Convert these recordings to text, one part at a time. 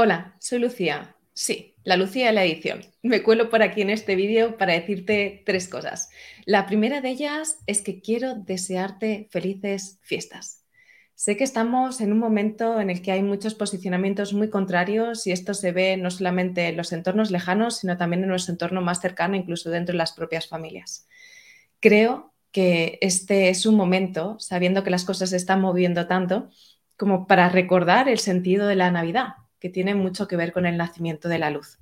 Hola, soy Lucía. Sí, la Lucía de la edición. Me cuelo por aquí en este vídeo para decirte tres cosas. La primera de ellas es que quiero desearte felices fiestas. Sé que estamos en un momento en el que hay muchos posicionamientos muy contrarios y esto se ve no solamente en los entornos lejanos, sino también en nuestro entorno más cercano, incluso dentro de las propias familias. Creo que este es un momento, sabiendo que las cosas se están moviendo tanto, como para recordar el sentido de la Navidad, que tiene mucho que ver con el nacimiento de la luz.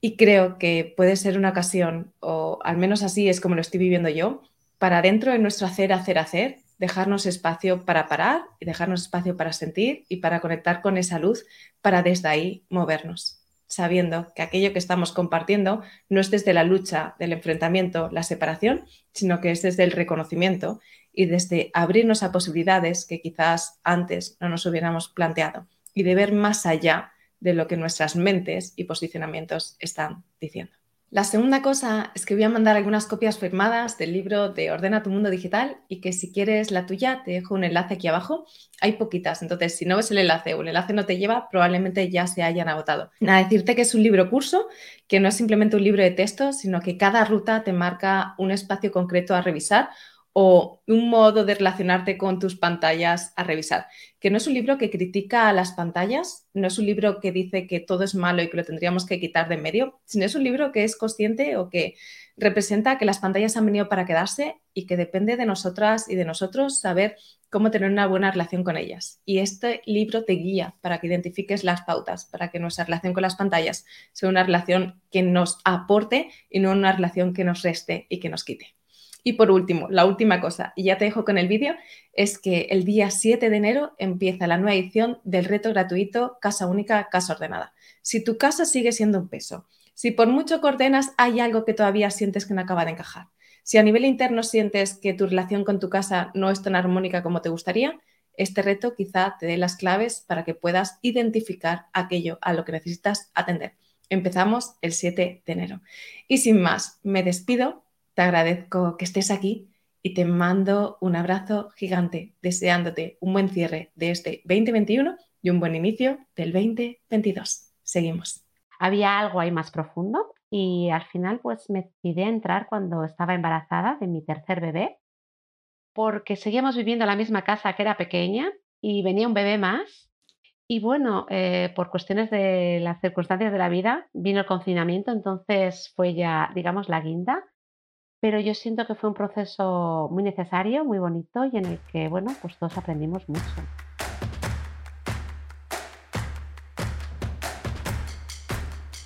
Y creo que puede ser una ocasión, o al menos así es como lo estoy viviendo yo, para dentro de nuestro hacer, hacer, hacer, dejarnos espacio para parar y dejarnos espacio para sentir y para conectar con esa luz, para desde ahí movernos, sabiendo que aquello que estamos compartiendo no es desde la lucha, del enfrentamiento, la separación, sino que es desde el reconocimiento y desde abrirnos a posibilidades que quizás antes no nos hubiéramos planteado y de ver más allá de lo que nuestras mentes y posicionamientos están diciendo. La segunda cosa es que voy a mandar algunas copias firmadas del libro de Ordena tu mundo digital y que si quieres la tuya te dejo un enlace aquí abajo. Hay poquitas, entonces si no ves el enlace o el enlace no te lleva, probablemente ya se hayan agotado. Nada, decirte que es un libro curso, que no es simplemente un libro de texto, sino que cada ruta te marca un espacio concreto a revisar o un modo de relacionarte con tus pantallas a revisar. Que no es un libro que critica a las pantallas, no es un libro que dice que todo es malo y que lo tendríamos que quitar de medio, sino es un libro que es consciente o que representa que las pantallas han venido para quedarse y que depende de nosotras y de nosotros saber cómo tener una buena relación con ellas. Y este libro te guía para que identifiques las pautas, para que nuestra relación con las pantallas sea una relación que nos aporte y no una relación que nos reste y que nos quite. Y por último, la última cosa, y ya te dejo con el vídeo, es que el día 7 de enero empieza la nueva edición del reto gratuito Casa Única, Casa Ordenada. Si tu casa sigue siendo un peso, si por mucho que ordenas hay algo que todavía sientes que no acaba de encajar, si a nivel interno sientes que tu relación con tu casa no es tan armónica como te gustaría, este reto quizá te dé las claves para que puedas identificar aquello a lo que necesitas atender. Empezamos el 7 de enero. Y sin más, me despido te agradezco que estés aquí y te mando un abrazo gigante, deseándote un buen cierre de este 2021 y un buen inicio del 2022. Seguimos. Había algo ahí más profundo y al final pues me decidí a entrar cuando estaba embarazada de mi tercer bebé porque seguíamos viviendo en la misma casa que era pequeña y venía un bebé más y bueno, eh, por cuestiones de las circunstancias de la vida vino el confinamiento, entonces fue ya, digamos, la guinda pero yo siento que fue un proceso muy necesario, muy bonito y en el que, bueno, pues todos aprendimos mucho.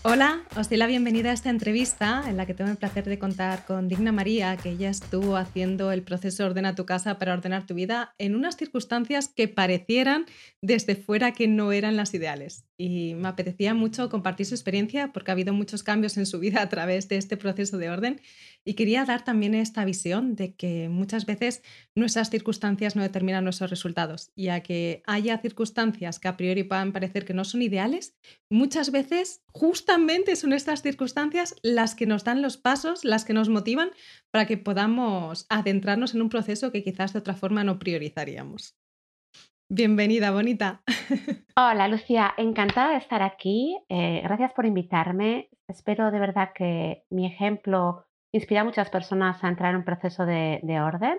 Hola, os doy la bienvenida a esta entrevista en la que tengo el placer de contar con Digna María, que ella estuvo haciendo el proceso Ordena tu casa para ordenar tu vida en unas circunstancias que parecieran desde fuera que no eran las ideales. Y me apetecía mucho compartir su experiencia porque ha habido muchos cambios en su vida a través de este proceso de orden y quería dar también esta visión de que muchas veces nuestras circunstancias no determinan nuestros resultados y a que haya circunstancias que a priori puedan parecer que no son ideales, muchas veces justamente son estas circunstancias las que nos dan los pasos, las que nos motivan para que podamos adentrarnos en un proceso que quizás de otra forma no priorizaríamos. Bienvenida, bonita. Hola, Lucía, encantada de estar aquí. Eh, gracias por invitarme. Espero de verdad que mi ejemplo inspira a muchas personas a entrar en un proceso de, orden,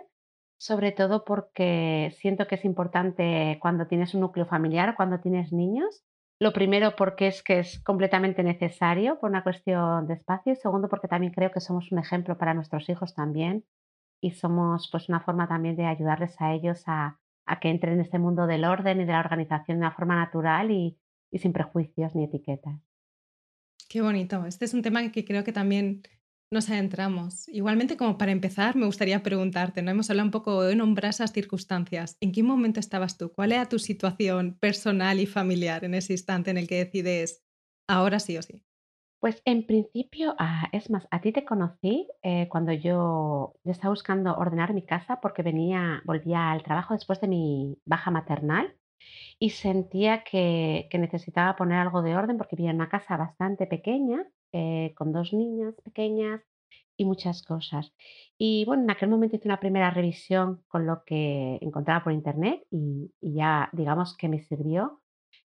sobre todo porque siento que es importante cuando tienes un núcleo familiar, cuando tienes niños. Lo primero porque es que es completamente necesario por una cuestión de espacio y segundo porque también creo que somos un ejemplo para nuestros hijos también y somos pues una forma también de ayudarles a ellos a, que entren en este mundo del orden y de la organización de una forma natural y sin prejuicios ni etiquetas. Qué bonito. Este es un tema que creo que también nos adentramos. Igualmente, como para empezar, me gustaría preguntarte, ¿no? Hemos hablado un poco de nombrar esas circunstancias. ¿En qué momento estabas tú? ¿Cuál era tu situación personal y familiar en ese instante en el que decides ahora sí o sí? Pues en principio, ah, es más, a ti te conocí eh, cuando yo, estaba buscando ordenar mi casa porque venía, volvía al trabajo después de mi baja maternal y sentía que, que necesitaba poner algo de orden porque vivía en una casa bastante pequeña eh, con dos niñas pequeñas y muchas cosas. Y bueno, en aquel momento hice una primera revisión con lo que encontraba por internet y, ya digamos que me sirvió.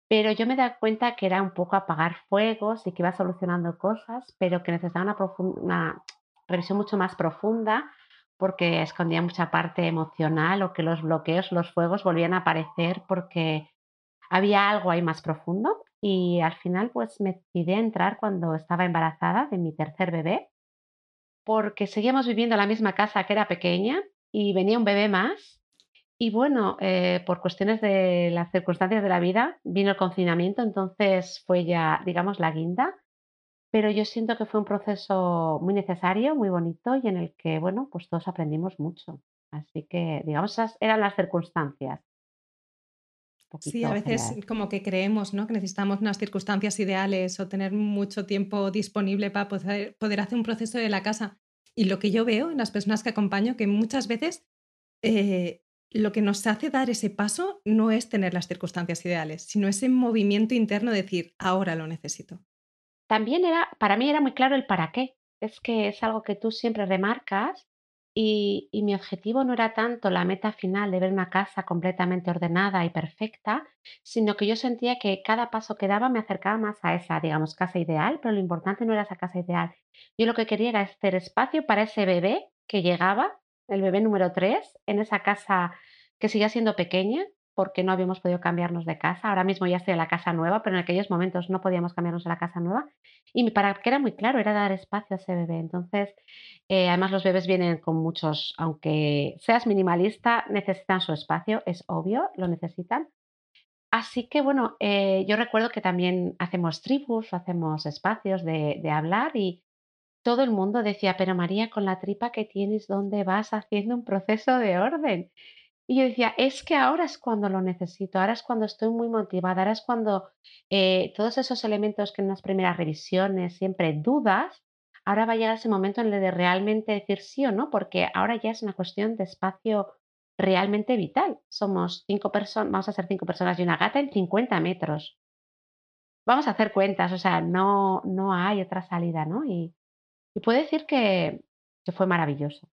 pero yo me daba cuenta que era un poco apagar fuegos y que iba solucionando cosas, pero que necesitaba una, una revisión mucho más profunda porque escondía mucha parte emocional o que los bloqueos, los fuegos volvían a aparecer porque había algo ahí más profundo y al final pues me decidí entrar cuando estaba embarazada de mi tercer bebé porque seguíamos viviendo en la misma casa que era pequeña y venía un bebé más y bueno, eh, por cuestiones de las circunstancias de la vida vino el confinamiento, entonces fue ya, digamos, la guinda, pero yo siento que fue un proceso muy necesario, muy bonito y en el que, bueno, pues todos aprendimos mucho. Así que, digamos, esas eran las circunstancias. Sí, a veces general. como que creemos, ¿no? Que necesitamos unas circunstancias ideales o tener mucho tiempo disponible para poder, poder hacer un proceso de la casa. Y lo que yo veo en las personas que acompaño, que muchas veces eh, lo que nos hace dar ese paso no es tener las circunstancias ideales, sino ese movimiento interno de decir, ahora lo necesito. También era, para mí era muy claro el para qué. Es que es algo que tú siempre remarcas y, mi objetivo no era tanto la meta final de ver una casa completamente ordenada y perfecta, sino que yo sentía que cada paso que daba me acercaba más a esa, digamos, casa ideal, pero lo importante no era esa casa ideal. Yo lo que quería era hacer espacio para ese bebé que llegaba, el bebé número 3 en esa casa que seguía siendo pequeña, porque no habíamos podido cambiarnos de casa. Ahora mismo ya estoy en la casa nueva, pero en aquellos momentos no podíamos cambiarnos a la casa nueva. Y para que era muy claro, era dar espacio a ese bebé. Entonces, eh, además los bebés vienen con muchos, aunque seas minimalista, necesitan su espacio, es obvio, lo necesitan. Así que bueno, eh, yo recuerdo que también hacemos tribus, hacemos espacios de, de hablar y todo el mundo decía, pero María, con la tripa que tienes, ¿dónde vas haciendo un proceso de orden? Y yo decía, es que ahora es cuando lo necesito, ahora es cuando estoy muy motivada, ahora es cuando eh, todos esos elementos que en las primeras revisiones siempre dudas, ahora va a llegar ese momento en el de realmente decir sí o no, porque ahora ya es una cuestión de espacio realmente vital. Somos cinco personas, vamos a ser cinco personas y una gata en 50 metros. Vamos a hacer cuentas, o sea, no, no hay otra salida, ¿no? Y, y puedo decir que, que fue maravilloso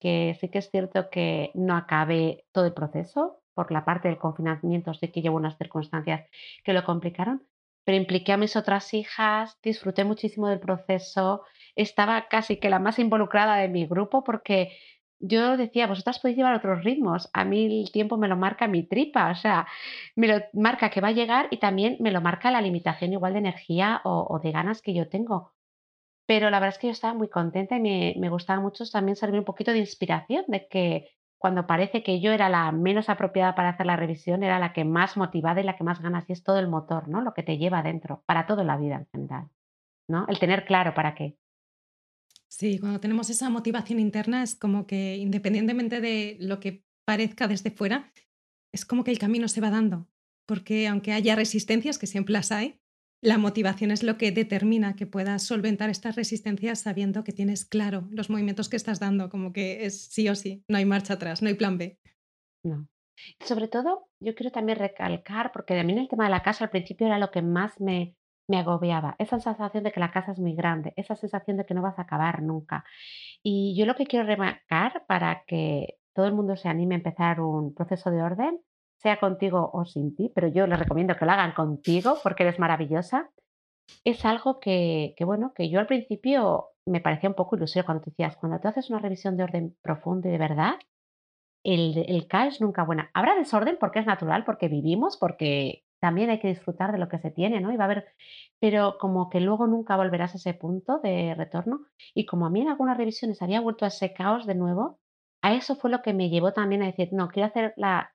que sí que es cierto que no acabé todo el proceso, por la parte del confinamiento sí que llevo unas circunstancias que lo complicaron, pero impliqué a mis otras hijas, disfruté muchísimo del proceso, estaba casi que la más involucrada de mi grupo porque yo decía, vosotras podéis llevar otros ritmos, a mí el tiempo me lo marca mi tripa, o sea, me lo marca que va a llegar y también me lo marca la limitación igual de energía o de ganas que yo tengo. Pero la verdad es que yo estaba muy contenta y me gustaba mucho también servir un poquito de inspiración, de que cuando parece que yo era la menos apropiada para hacer la revisión, era la que más motivada y la que más ganas, y es todo el motor, ¿no? Lo que te lleva adentro, para toda la vida en general, ¿no? El tener claro para qué. Sí, cuando tenemos esa motivación interna es como que independientemente de lo que parezca desde fuera, es como que el camino se va dando, porque aunque haya resistencias, que siempre las hay, la motivación es lo que determina que puedas solventar estas resistencias sabiendo que tienes claro los movimientos que estás dando, como que es sí o sí, no hay marcha atrás, no hay plan B. No. Sobre todo, yo quiero también recalcar, porque a mí el tema de la casa al principio era lo que más me me agobiaba, esa sensación de que la casa es muy grande, esa sensación de que no vas a acabar nunca. Y yo lo que quiero remarcar para que todo el mundo se anime a empezar un proceso de orden, sea contigo o sin ti, pero yo les recomiendo que lo hagan contigo porque eres maravillosa, es algo que, que, bueno, que yo al principio me parecía un poco ilusorio cuando te decías, cuando tú haces una revisión de orden profundo y de verdad, el, el caos nunca buena. Habrá desorden porque es natural, porque vivimos, porque también hay que disfrutar de lo que se tiene, ¿no? Y va a haber, pero como que luego nunca volverás a ese punto de retorno. Y como a mí en algunas revisiones había vuelto a ese caos de nuevo, a eso fue lo que me llevó también a decir, no, quiero hacer la,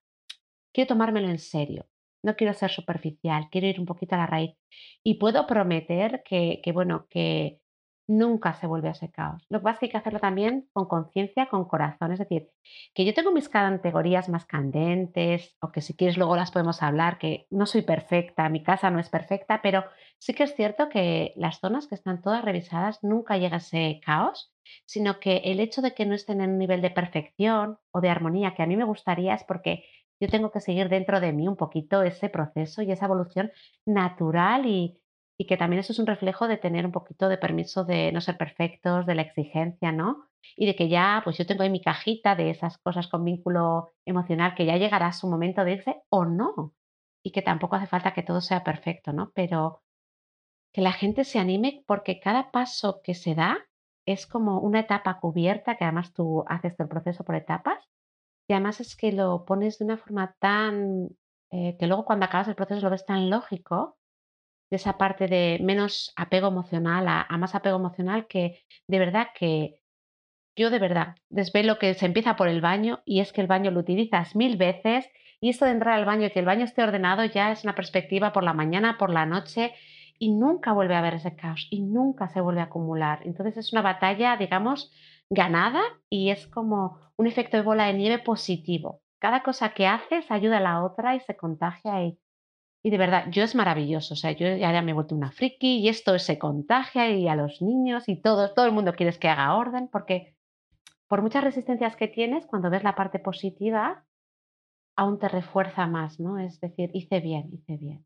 quiero tomármelo en serio. No quiero ser superficial, quiero ir un poquito a la raíz. Y puedo prometer que, que bueno, que nunca se vuelve a ese caos. Lo que pasa es que hay que hacerlo también con conciencia, con corazón. Es decir, que yo tengo mis categorías más candentes, o que si quieres luego las podemos hablar, que no soy perfecta, mi casa no es perfecta, pero sí que es cierto que las zonas que están todas revisadas nunca llega a ese caos, sino que el hecho de que no estén en un nivel de perfección o de armonía que a mí me gustaría es porque yo tengo que seguir dentro de mí un poquito ese proceso y esa evolución natural y, y que también eso es un reflejo de tener un poquito de permiso de no ser perfectos, de la exigencia, ¿no? Y de que ya, pues yo tengo ahí mi cajita de esas cosas con vínculo emocional que ya llegará su momento de irse o no. y que tampoco hace falta que todo sea perfecto, ¿no? Pero que la gente se anime porque cada paso que se da es como una etapa cubierta, que además tú haces el proceso por etapas, y además es que lo pones de una forma tan, eh, que luego cuando acabas el proceso lo ves tan lógico, de esa parte de menos apego emocional a, más apego emocional, que de verdad que yo de verdad desvelo que se empieza por el baño y es que el baño lo utilizas mil veces y esto de entrar al baño y que el baño esté ordenado ya es una perspectiva por la mañana, por la noche y nunca vuelve a haber ese caos y nunca se vuelve a acumular. Entonces es una batalla, digamos, ganada y es como un efecto de bola de nieve positivo. Cada cosa que haces ayuda a la otra y se contagia y, y de verdad, yo es maravilloso. O sea, yo ya me he vuelto una friki y esto se contagia y a los niños y todo, todo el mundo quiere que haga orden porque por muchas resistencias que tienes, cuando ves la parte positiva, aún te refuerza más, ¿no? Es decir, hice bien, hice bien.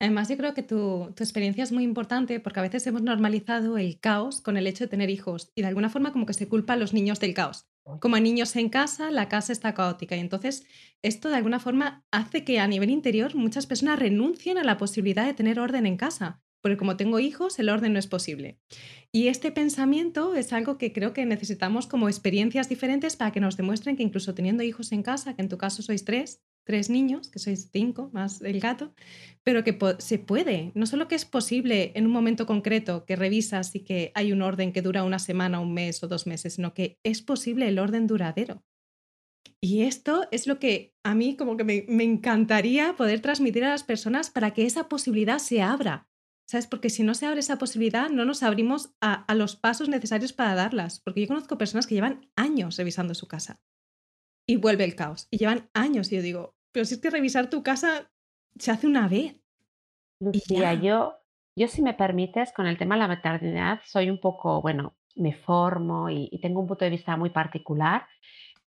Además, yo creo que tu, tu, experiencia es muy importante porque a veces hemos normalizado el caos con el hecho de tener hijos y de alguna forma como que se culpa a los niños del caos. Como a niños en casa, la casa está caótica y entonces esto de alguna forma hace que a nivel interior muchas personas renuncien a la posibilidad de tener orden en casa porque como tengo hijos, el orden no es posible. Y este pensamiento es algo que creo que necesitamos como experiencias diferentes para que nos demuestren que incluso teniendo hijos en casa, que en tu caso sois tres, tres niños, que sois cinco más el gato, pero que se puede, no solo que es posible en un momento concreto que revisas y que hay un orden que dura una semana, un mes o dos meses, sino que es posible el orden duradero. Y esto es lo que a mí como que me, me encantaría poder transmitir a las personas para que esa posibilidad se abra, ¿Sabes? Porque si no se abre esa posibilidad, no nos abrimos a, los pasos necesarios para darlas. Porque yo conozco personas que llevan años revisando su casa y vuelve el caos. Y llevan años y yo digo, pero si es que revisar tu casa se hace una vez. Lucía, yo, yo si me permites, con el tema de la maternidad, soy un poco, bueno, me formo y, y tengo un punto de vista muy particular,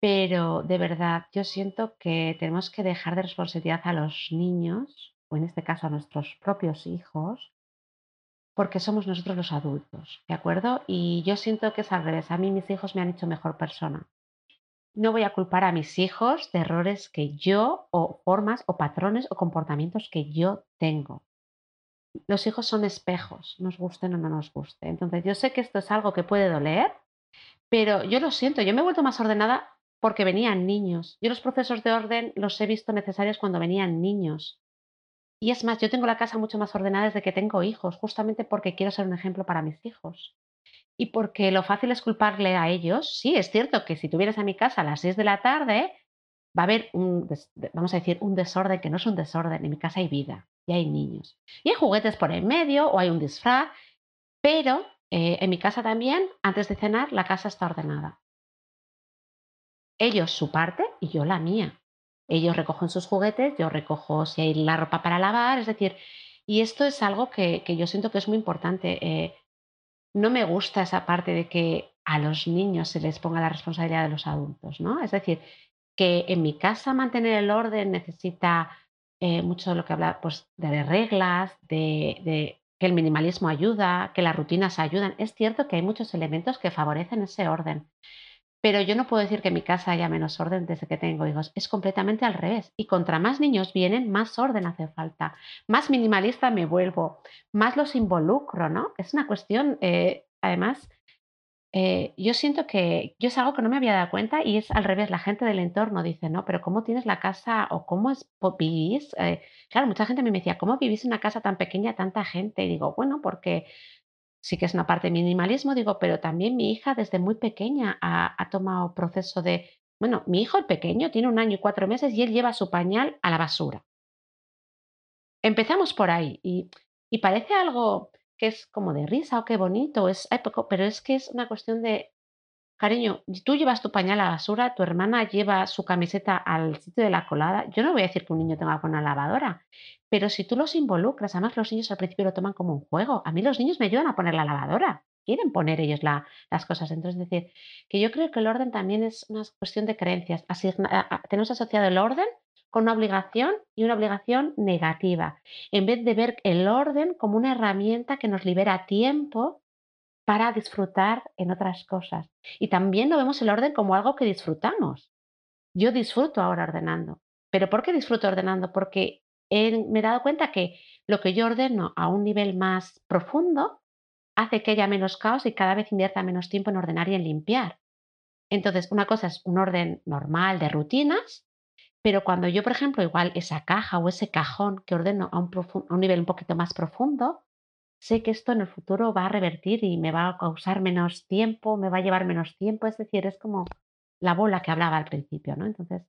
pero de verdad yo siento que tenemos que dejar de responsabilidad a los niños, o en este caso a nuestros propios hijos, porque somos nosotros los adultos, ¿de acuerdo? Y yo siento que es al revés. A mí mis hijos me han hecho mejor persona. No voy a culpar a mis hijos de errores que yo, o formas, o patrones, o comportamientos que yo tengo. Los hijos son espejos, nos gusten o no nos guste. Entonces, yo sé que esto es algo que puede doler, pero yo lo siento, yo me he vuelto más ordenada porque venían niños. Yo los procesos de orden los he visto necesarios cuando venían niños. Y es más, yo tengo la casa mucho más ordenada desde que tengo hijos, justamente porque quiero ser un ejemplo para mis hijos. Y porque lo fácil es culparle a ellos. Sí, es cierto que si tuvieras a mi casa a las 6 de la tarde, va a haber vamos a decir, un desorden que no es un desorden. En mi casa hay vida y hay niños. Y hay juguetes por en medio o hay un disfraz, pero eh, en mi casa también, antes de cenar, la casa está ordenada. Ellos su parte y yo la mía. Ellos recogen sus juguetes, yo recojo si hay la ropa para lavar, es decir, y esto es algo que, yo siento que es muy importante. Eh, no me gusta esa parte de que a los niños se les ponga la responsabilidad de los adultos, ¿no? Es decir, que en mi casa mantener el orden necesita eh, mucho de lo que habla pues, de reglas, de, que el minimalismo ayuda, que las rutinas ayudan. Es cierto que hay muchos elementos que favorecen ese orden, pero yo no puedo decir que mi casa haya menos orden desde que tengo hijos. Es completamente al revés. Y contra más niños vienen, más orden hace falta. Más minimalista me vuelvo, más los involucro, ¿no? Es una cuestión, eh, además, eh, yo siento que yo es algo que no me había dado cuenta y es al revés. La gente del entorno dice, no, pero ¿cómo tienes la casa o cómo es, vivís? Eh, claro, mucha gente me decía, ¿cómo vivís en una casa tan pequeña, tanta gente? Y digo, bueno, porque sí que es una parte de minimalismo, digo, pero también mi hija desde muy pequeña ha, tomado proceso de, bueno, mi hijo el pequeño tiene un año y cuatro meses y él lleva su pañal a la basura. Empezamos por ahí y, y parece algo que es como de risa o qué bonito, es, pero es que es una cuestión de Cariño, tú llevas tu pañal a la basura, tu hermana lleva su camiseta al sitio de la colada. Yo no voy a decir que un niño tenga una lavadora, pero si tú los involucras, además los niños al principio lo toman como un juego. A mí los niños me ayudan a poner la lavadora, quieren poner ellos las cosas dentro. Es decir, que yo creo que el orden también es una cuestión de creencias. tenemos asociado el orden con una obligación y una obligación negativa, en vez de ver el orden como una herramienta que nos libera tiempo para disfrutar en otras cosas. Y también lo vemos el orden como algo que disfrutamos. Yo disfruto ahora ordenando. ¿Pero por qué disfruto ordenando? Porque me he dado cuenta que lo que yo ordeno a un nivel más profundo hace que haya menos caos y cada vez invierta menos tiempo en ordenar y en limpiar. Entonces, una cosa es un orden normal de rutinas, pero cuando yo, por ejemplo, igual esa caja o ese cajón que ordeno a un, a un nivel un poquito más profundo, sé que esto en el futuro va a revertir y me va a causar menos tiempo, me va a llevar menos tiempo, es decir, es como la bola que hablaba al principio, ¿no? Entonces,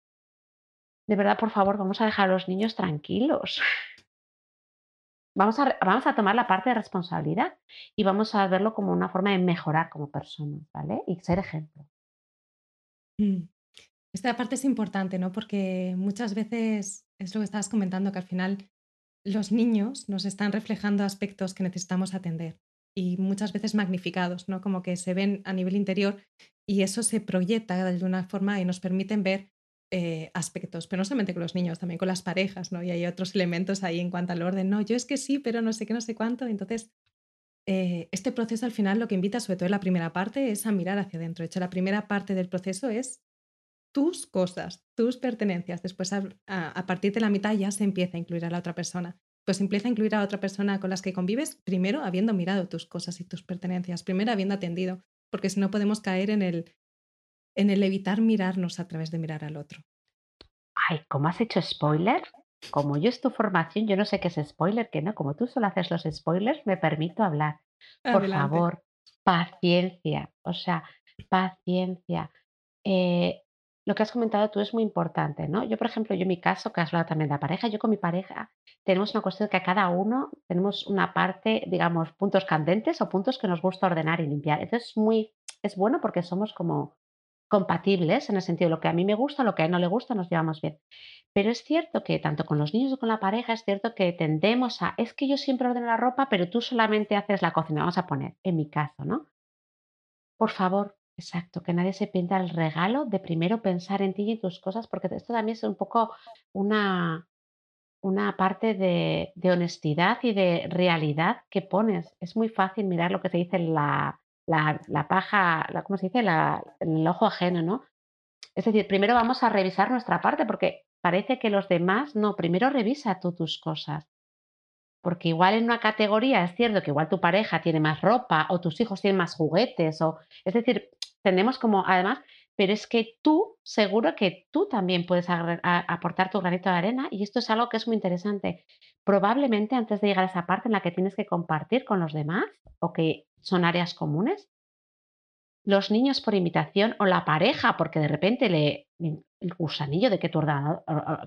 de verdad, por favor, vamos a dejar a los niños tranquilos. Vamos a, vamos a tomar la parte de responsabilidad y vamos a verlo como una forma de mejorar como personas, ¿vale? Y ser ejemplo. Mm. Esta parte es importante, ¿no? Porque muchas veces es lo que estabas comentando, que al final los niños nos están reflejando aspectos que necesitamos atender y muchas veces magnificados, ¿no? Como que se ven a nivel interior y eso se proyecta de alguna forma y nos permiten ver eh, aspectos, pero no solamente con los niños, también con las parejas, ¿no? Y hay otros elementos ahí en cuanto al orden, no, yo es que sí, pero no sé qué, no sé cuánto. Entonces, eh, este proceso al final lo que invita, sobre todo en la primera parte, es a mirar hacia adentro. De hecho, la primera parte del proceso es tus cosas, tus pertenencias. Después, a, partir de la mitad, ya se empieza a incluir a la otra persona. Pues empieza a incluir a otra persona con las que convives, primero habiendo mirado tus cosas y tus pertenencias, primero habiendo atendido, porque si no podemos caer en el, en el evitar mirarnos a través de mirar al otro. Ay, ¿cómo has hecho spoiler? Como yo es tu formación, yo no sé qué es spoiler, que no, como tú solo haces los spoilers, me permito hablar. Por favor, paciencia, o sea, paciencia. Eh, lo que has comentado tú es muy importante, ¿no? Yo, por ejemplo, yo en mi caso, que has hablado también de la pareja, yo con mi pareja tenemos una cuestión que a cada uno tenemos una parte, digamos, puntos candentes o puntos que nos gusta ordenar y limpiar. Entonces, muy, es bueno porque somos como compatibles en el sentido de lo que a mí me gusta, lo que a él no le gusta, nos llevamos bien. Pero es cierto que tanto con los niños como con la pareja, es cierto que tendemos a, es que yo siempre ordeno la ropa, pero tú solamente haces la cocina, vamos a poner, en mi caso, ¿no? Por favor, Exacto, que nadie se pinta el regalo de primero pensar en ti y en tus cosas, porque esto también es un poco una, una parte de, honestidad y de realidad que pones. Es muy fácil mirar lo que se dice la, la, la paja, ¿cómo se dice? La, el ojo ajeno, ¿no? Es decir, primero vamos a revisar nuestra parte, porque parece que los demás, no, primero revisa tú tus cosas. Porque igual en una categoría es cierto que igual tu pareja tiene más ropa o tus hijos tienen más juguetes, o es decir, tenemos como, además, pero es que tú, seguro que tú también puedes aportar tu granito de arena y esto es algo que es muy interesante. Probablemente antes de llegar a esa parte en la que tienes que compartir con los demás o que son áreas comunes, los niños por invitación o la pareja, porque de repente le el gusanillo de que tu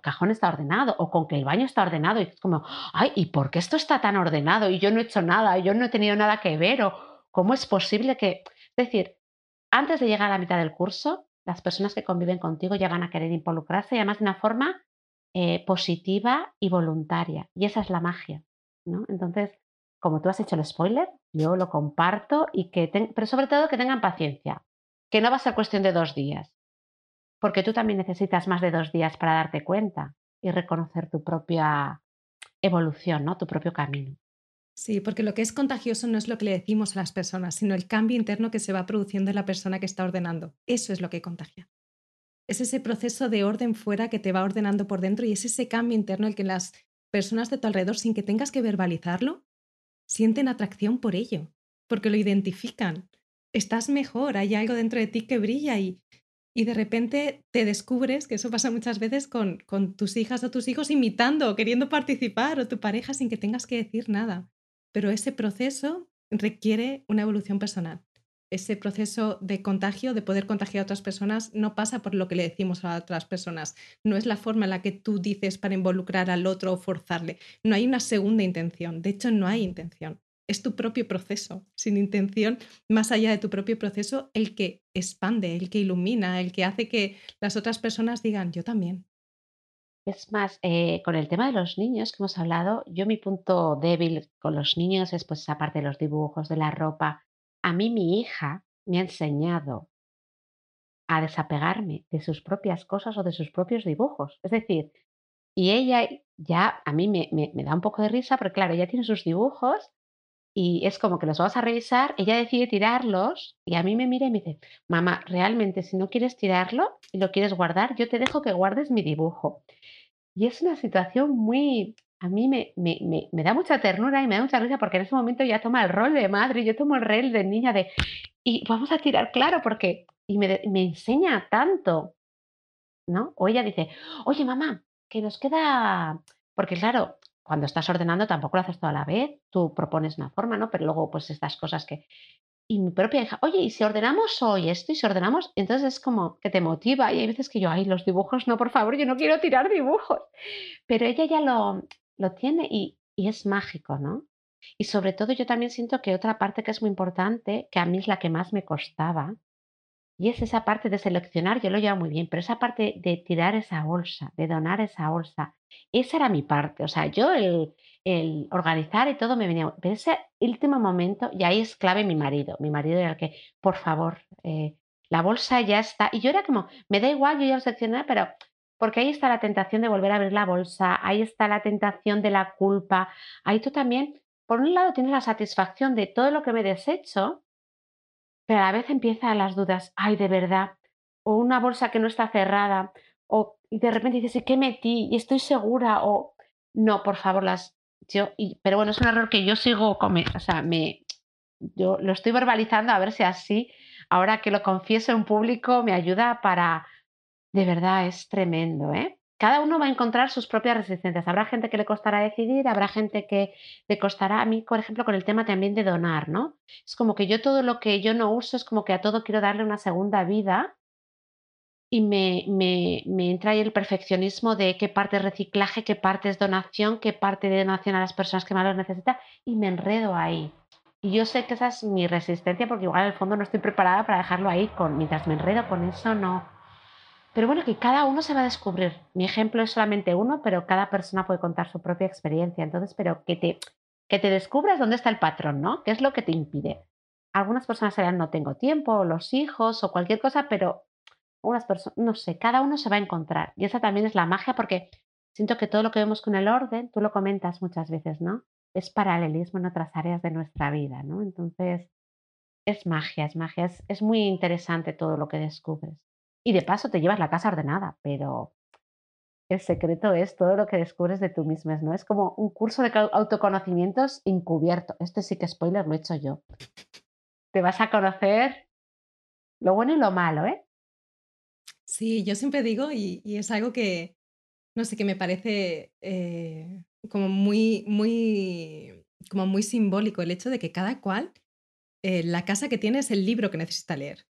cajón está ordenado o con que el baño está ordenado y es como, ay, ¿y por qué esto está tan ordenado? Y yo no he hecho nada, yo no he tenido nada que ver o cómo es posible que, es decir, antes de llegar a la mitad del curso, las personas que conviven contigo ya van a querer involucrarse y además de una forma eh, positiva y voluntaria. Y esa es la magia. ¿no? Entonces, como tú has hecho el spoiler, yo lo comparto y que, pero sobre todo que tengan paciencia, que no va a ser cuestión de dos días, porque tú también necesitas más de dos días para darte cuenta y reconocer tu propia evolución, ¿no? tu propio camino. Sí, porque lo que es contagioso no es lo que le decimos a las personas, sino el cambio interno que se va produciendo en la persona que está ordenando. Eso es lo que contagia. Es ese proceso de orden fuera que te va ordenando por dentro y es ese cambio interno el que las personas de tu alrededor, sin que tengas que verbalizarlo, sienten atracción por ello, porque lo identifican. Estás mejor, hay algo dentro de ti que brilla y, y de repente te descubres, que eso pasa muchas veces con, con tus hijas o tus hijos imitando queriendo participar o tu pareja sin que tengas que decir nada pero ese proceso requiere una evolución personal. Ese proceso de contagio, de poder contagiar a otras personas, no pasa por lo que le decimos a otras personas. No es la forma en la que tú dices para involucrar al otro o forzarle. No hay una segunda intención. De hecho, no hay intención. Es tu propio proceso, sin intención, más allá de tu propio proceso, el que expande, el que ilumina, el que hace que las otras personas digan, yo también, es más, eh, con el tema de los niños que hemos hablado, yo mi punto débil con los niños es pues esa parte de los dibujos, de la ropa. A mí mi hija me ha enseñado a desapegarme de sus propias cosas o de sus propios dibujos. Es decir, y ella ya a mí me, da un poco de risa, porque claro, ella tiene sus dibujos y es como que los vamos a revisar, ella decide tirarlos y a mí me mira y me dice, mamá, realmente si no quieres tirarlo y lo quieres guardar, yo te dejo que guardes mi dibujo. Y es una situación muy, a mí me, me, me, me da mucha ternura y me da mucha risa porque en ese momento ya toma el rol de madre, yo tomo el rol de niña de, y vamos a tirar claro porque, y me, me enseña tanto, ¿no? O ella dice, oye mamá, que nos queda, porque claro, cuando estás ordenando tampoco lo haces toda la vez, tú propones una forma, ¿no? Pero luego pues estas cosas que, y mi propia hija, oye, ¿y si ordenamos hoy esto y si ordenamos? Entonces es como que te motiva y hay veces que yo, ay, los dibujos, no, por favor, yo no quiero tirar dibujos. Pero ella ya lo, lo tiene y, y es mágico, ¿no? Y sobre todo yo también siento que otra parte que es muy importante, que a mí es la que más me costaba, y es esa parte de seleccionar, yo lo llevo muy bien, pero esa parte de tirar esa bolsa, de donar esa bolsa, esa era mi parte. O sea, yo el, el organizar y todo me venía. Pero ese último momento, y ahí es clave mi marido. Mi marido era el que, por favor, eh, la bolsa ya está. Y yo era como, me da igual, yo ya lo pero porque ahí está la tentación de volver a abrir la bolsa, ahí está la tentación de la culpa. Ahí tú también, por un lado, tienes la satisfacción de todo lo que me desecho, pero a la vez empiezan las dudas, ay, de verdad, o una bolsa que no está cerrada, o de repente dices, ¿y qué metí? Y estoy segura, o no, por favor, las yo, pero bueno, es un error que yo sigo, come, o sea, me, yo lo estoy verbalizando a ver si así, ahora que lo confieso en público, me ayuda para, de verdad, es tremendo, ¿eh? Cada uno va a encontrar sus propias resistencias. Habrá gente que le costará decidir, habrá gente que le costará, a mí, por ejemplo, con el tema también de donar, ¿no? Es como que yo todo lo que yo no uso es como que a todo quiero darle una segunda vida y me, me, me entra ahí el perfeccionismo de qué parte es reciclaje, qué parte es donación, qué parte de donación a las personas que más lo necesitan y me enredo ahí. Y yo sé que esa es mi resistencia porque igual en el fondo no estoy preparada para dejarlo ahí con, mientras me enredo con eso, no, pero bueno, que cada uno se va a descubrir. Mi ejemplo es solamente uno, pero cada persona puede contar su propia experiencia. Entonces, pero que te, que te descubras dónde está el patrón, ¿no? ¿Qué es lo que te impide? Algunas personas dirán no tengo tiempo, los hijos o cualquier cosa, pero unas personas, no sé, cada uno se va a encontrar. Y esa también es la magia porque siento que todo lo que vemos con el orden, tú lo comentas muchas veces, ¿no? Es paralelismo en otras áreas de nuestra vida, ¿no? Entonces, es magia, es magia, es, muy interesante todo lo que descubres. Y de paso te llevas la casa ordenada, pero el secreto es todo lo que descubres de tú mismo, ¿no? Es como un curso de autoconocimientos encubierto. Este sí que spoiler lo he hecho yo. Te vas a conocer lo bueno y lo malo, ¿eh? Sí, yo siempre digo, y, es algo que, no sé, que me parece eh, como muy, muy, como muy simbólico el hecho de que cada cual, eh, la casa que tiene es el libro que necesita leer.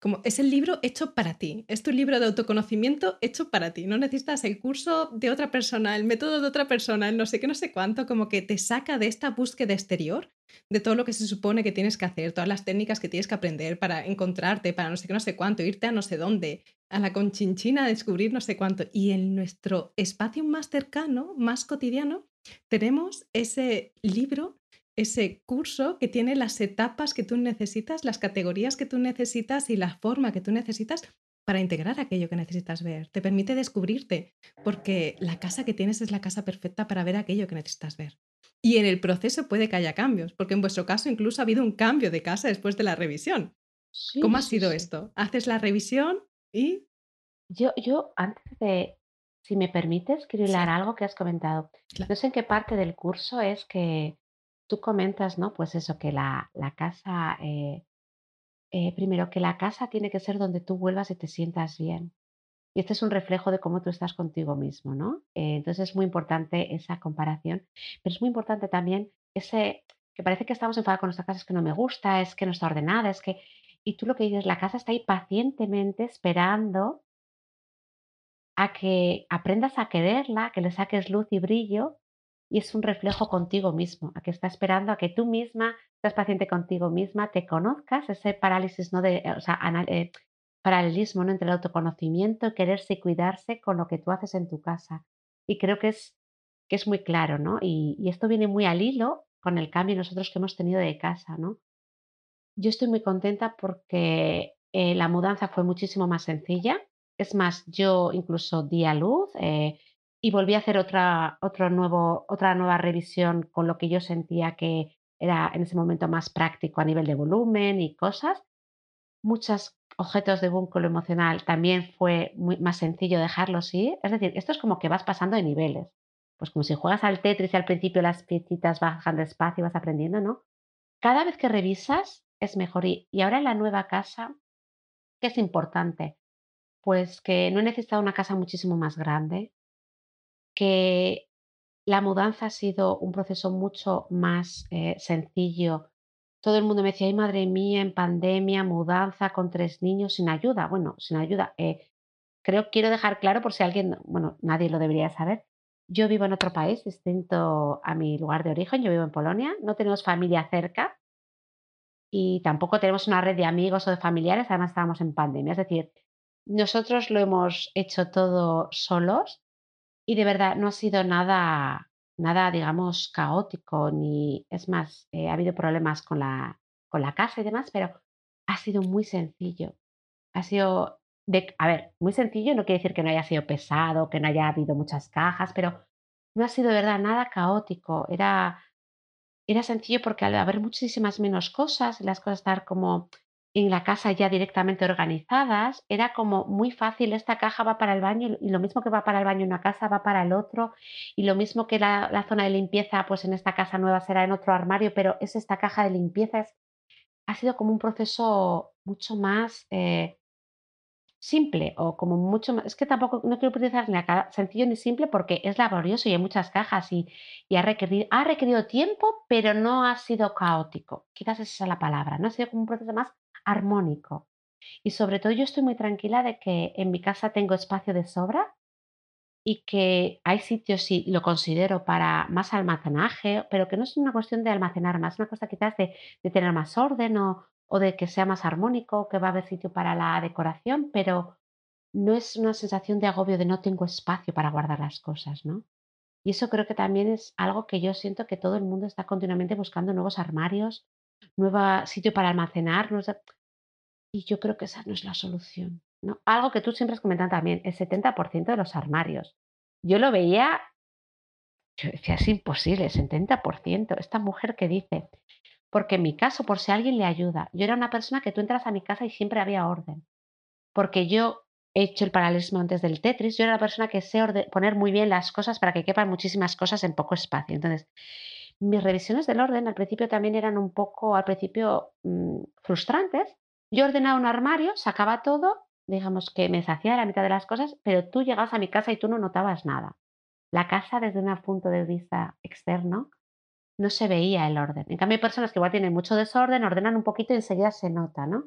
Como es el libro hecho para ti, es tu libro de autoconocimiento hecho para ti. No necesitas el curso de otra persona, el método de otra persona, el no sé qué, no sé cuánto, como que te saca de esta búsqueda exterior, de todo lo que se supone que tienes que hacer, todas las técnicas que tienes que aprender para encontrarte, para no sé qué, no sé cuánto, irte a no sé dónde, a la conchinchina a descubrir no sé cuánto. Y en nuestro espacio más cercano, más cotidiano, tenemos ese libro ese curso que tiene las etapas que tú necesitas, las categorías que tú necesitas y la forma que tú necesitas para integrar aquello que necesitas ver. Te permite descubrirte, porque la casa que tienes es la casa perfecta para ver aquello que necesitas ver. Y en el proceso puede que haya cambios, porque en vuestro caso incluso ha habido un cambio de casa después de la revisión. ¿Cómo ha sido esto? ¿Haces la revisión y...? Yo, yo antes de, si me permites, quiero hilar algo que has comentado. No sé en qué parte del curso es que tú comentas, ¿no? Pues eso, que la, la casa, eh, eh, primero, que la casa tiene que ser donde tú vuelvas y te sientas bien. Y este es un reflejo de cómo tú estás contigo mismo, ¿no? Eh, entonces es muy importante esa comparación, pero es muy importante también ese, que parece que estamos enfadados con nuestra casa, es que no me gusta, es que no está ordenada, es que... Y tú lo que dices, la casa está ahí pacientemente esperando a que aprendas a quererla, que le saques luz y brillo y es un reflejo contigo mismo, a que está esperando a que tú misma seas paciente contigo misma, te conozcas, ese parálisis, ¿no? De, eh, o sea, eh, paralelismo ¿no? entre el autoconocimiento, quererse y cuidarse con lo que tú haces en tu casa. Y creo que es, que es muy claro, ¿no? Y, esto viene muy al hilo con el cambio nosotros que hemos tenido de casa, ¿no? Yo estoy muy contenta porque eh, la mudanza fue muchísimo más sencilla. Es más, yo incluso di a luz, y volví a hacer otra, otro nuevo, otra nueva revisión con lo que yo sentía que era en ese momento más práctico a nivel de volumen y cosas. muchos objetos de vínculo emocional, también fue más sencillo dejarlos ir. Es decir, esto es como que vas pasando de niveles. Pues como si juegas al Tetris y al principio las piecitas bajan despacio y vas aprendiendo, ¿no? Cada vez que revisas es mejor. Y, y ahora en la nueva casa, ¿qué es importante? Pues que no he necesitado una casa muchísimo más grande, que la mudanza ha sido un proceso mucho más eh, sencillo. Todo el mundo me decía, ay madre mía, en pandemia, mudanza con tres niños sin ayuda. Bueno, sin ayuda. eh, creo, quiero dejar claro por si alguien, bueno, nadie lo debería saber. Yo vivo en otro país distinto a mi lugar de origen. Yo vivo en Polonia. No tenemos familia cerca y tampoco tenemos una red de amigos o de familiares. Además, estábamos en pandemia. Es decir, nosotros lo hemos hecho todo solos y de verdad no ha sido nada, nada, digamos, caótico, ni es más, eh, ha habido problemas con la, con la casa y demás, pero ha sido muy sencillo. Ha sido, de, a ver, muy sencillo no quiere decir que no haya sido pesado, que no haya habido muchas cajas, pero no ha sido de verdad nada caótico. Era era sencillo porque al haber muchísimas menos cosas, las cosas estar como en la casa ya directamente organizadas, era como muy fácil, esta caja va para el baño y lo mismo que va para el baño en una casa va para el otro y lo mismo que la, la zona de limpieza, pues en esta casa nueva será en otro armario, pero es esta caja de limpieza. es- ha sido como un proceso mucho más eh, simple o como mucho más, es que tampoco no quiero utilizar ni sencillo ni simple porque es laborioso y hay muchas cajas y, y ha requerido, ha requerido tiempo, pero no ha sido caótico. Quizás esa es la palabra, no ha sido como un proceso más armónico. Y sobre todo yo estoy muy tranquila de que en mi casa tengo espacio de sobra y que hay sitios, si lo considero, para más almacenaje, pero que no es una cuestión de almacenar más, es una cosa quizás de, de tener más orden o, o de que sea más armónico, que va a haber sitio para la decoración, pero no es una sensación de agobio de no tengo espacio para guardar las cosas, ¿no? Y eso creo que también es algo que yo siento que todo el mundo está continuamente buscando nuevos armarios, nuevo sitio para almacenar, y yo creo que esa no es la solución, ¿no? Algo que tú siempre has comentado también, el 70% de los armarios. Yo lo veía, yo decía, es imposible, el 70%. Esta mujer que dice, porque en mi caso, por si alguien le ayuda, yo era una persona que tú entras a mi casa y siempre había orden, porque yo he hecho el paralelismo antes del Tetris, yo era la persona que sé poner muy bien las cosas para que quepan muchísimas cosas en poco espacio. Entonces, mis revisiones del orden al principio también eran un poco, al principio, mm, frustrantes. Yo ordenaba un armario, sacaba todo, digamos que me deshacía de la mitad de las cosas, pero tú llegabas a mi casa y tú no notabas nada. La casa desde un punto de vista externo no se veía el orden. En cambio, hay personas que igual tienen mucho desorden, ordenan un poquito y enseguida se nota, ¿no?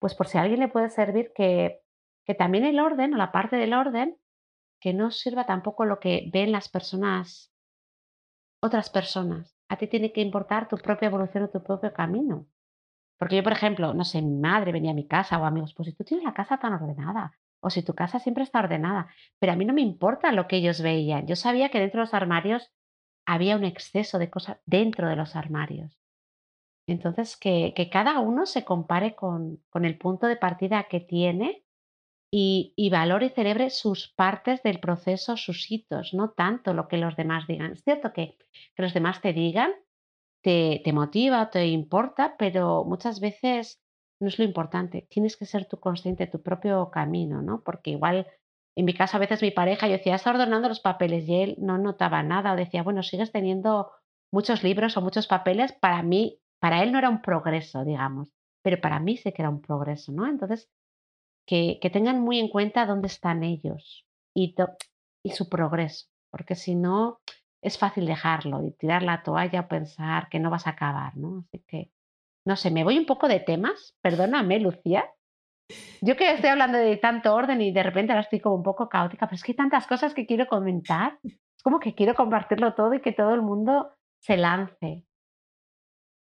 Pues por si a alguien le puede servir que, que también el orden o la parte del orden, que no sirva tampoco lo que ven las personas, otras personas. A ti tiene que importar tu propia evolución o tu propio camino. Porque yo, por ejemplo, no sé, mi madre venía a mi casa o amigos, pues si tú tienes la casa tan ordenada, o si tu casa siempre está ordenada, pero a mí no me importa lo que ellos veían. Yo sabía que dentro de los armarios había un exceso de cosas dentro de los armarios. Entonces, que, que cada uno se compare con, con el punto de partida que tiene y, y valore y celebre sus partes del proceso, sus hitos, no tanto lo que los demás digan. Es cierto que, que los demás te digan, te, te motiva, te importa, pero muchas veces no es lo importante. Tienes que ser tú consciente de tu propio camino, ¿no? Porque igual, en mi caso, a veces mi pareja, yo decía, está ordenando los papeles y él no notaba nada o decía, bueno, sigues teniendo muchos libros o muchos papeles. Para mí, para él no era un progreso, digamos, pero para mí sí que era un progreso, ¿no? Entonces, que, tengan muy en cuenta dónde están ellos y su progreso, porque si no es fácil dejarlo y tirar la toalla o pensar que no vas a acabar, ¿no? Así que, no sé, me voy un poco de temas, perdóname, Lucía. Yo que estoy hablando de tanto orden y de repente ahora estoy como un poco caótica, pero es que hay tantas cosas que quiero comentar. Es como que quiero compartirlo todo y que todo el mundo se lance.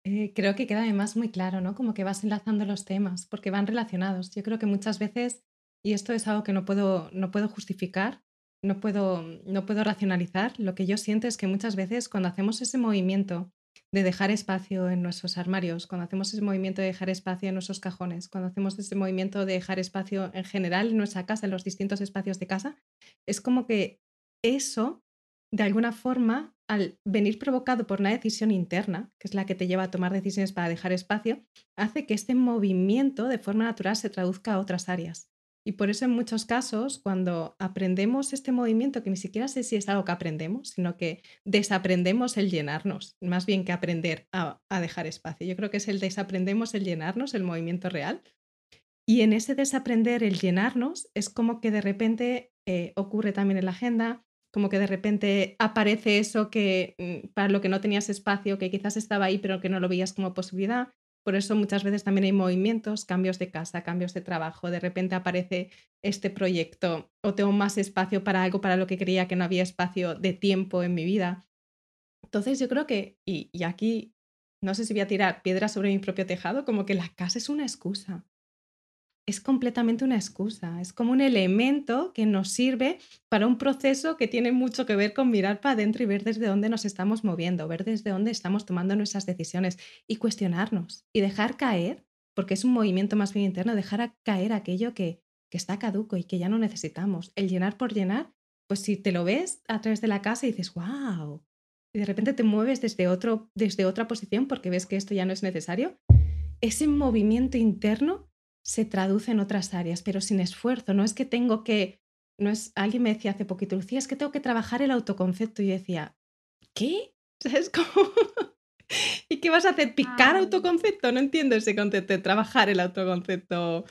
Eh, creo que queda además muy claro, ¿no? Como que vas enlazando los temas, porque van relacionados. Yo creo que muchas veces, y esto es algo que no puedo, no puedo justificar, no puedo, no puedo racionalizar, lo que yo siento es que muchas veces cuando hacemos ese movimiento de dejar espacio en nuestros armarios, cuando hacemos ese movimiento de dejar espacio en nuestros cajones, cuando hacemos ese movimiento de dejar espacio en general en nuestra casa, en los distintos espacios de casa, es como que eso, de alguna forma, al venir provocado por una decisión interna, que es la que te lleva a tomar decisiones para dejar espacio, hace que este movimiento de forma natural se traduzca a otras áreas. Y por eso en muchos casos, cuando aprendemos este movimiento, que ni siquiera sé si es algo que aprendemos, sino que desaprendemos el llenarnos, más bien que aprender a, dejar espacio. Yo creo que es el desaprendemos el llenarnos, el movimiento real. Y en ese desaprender el llenarnos es como que de repente eh, ocurre también en la agenda, como que de repente aparece eso que mm, para lo que no tenías espacio, que quizás estaba ahí pero que no lo veías como posibilidad. Por eso muchas veces también hay movimientos, cambios de casa, cambios de trabajo. De repente aparece este proyecto o tengo más espacio para algo para lo que creía que no había espacio de tiempo en mi vida. Entonces yo creo que, y, y aquí no sé si voy a tirar piedras sobre mi propio tejado, como que la casa es una excusa es completamente una excusa, es como un elemento que nos sirve para un proceso que tiene mucho que ver con mirar para adentro y ver desde dónde nos estamos moviendo, ver desde dónde estamos tomando nuestras decisiones y cuestionarnos y dejar caer, porque es un movimiento más bien interno, dejar caer aquello que, que está caduco y que ya no necesitamos. El llenar por llenar, pues si te lo ves a través de la casa y dices, wow, y de repente te mueves desde, otro, desde otra posición porque ves que esto ya no es necesario, ese movimiento interno se traduce en otras áreas, pero sin esfuerzo. No es que tengo que, no es, alguien me decía hace poquito, Lucía, es que tengo que trabajar el autoconcepto. Y yo decía, ¿qué? ¿Sabes cómo? ¿Y qué vas a hacer? ¿Picar autoconcepto? No entiendo ese concepto de trabajar el autoconcepto.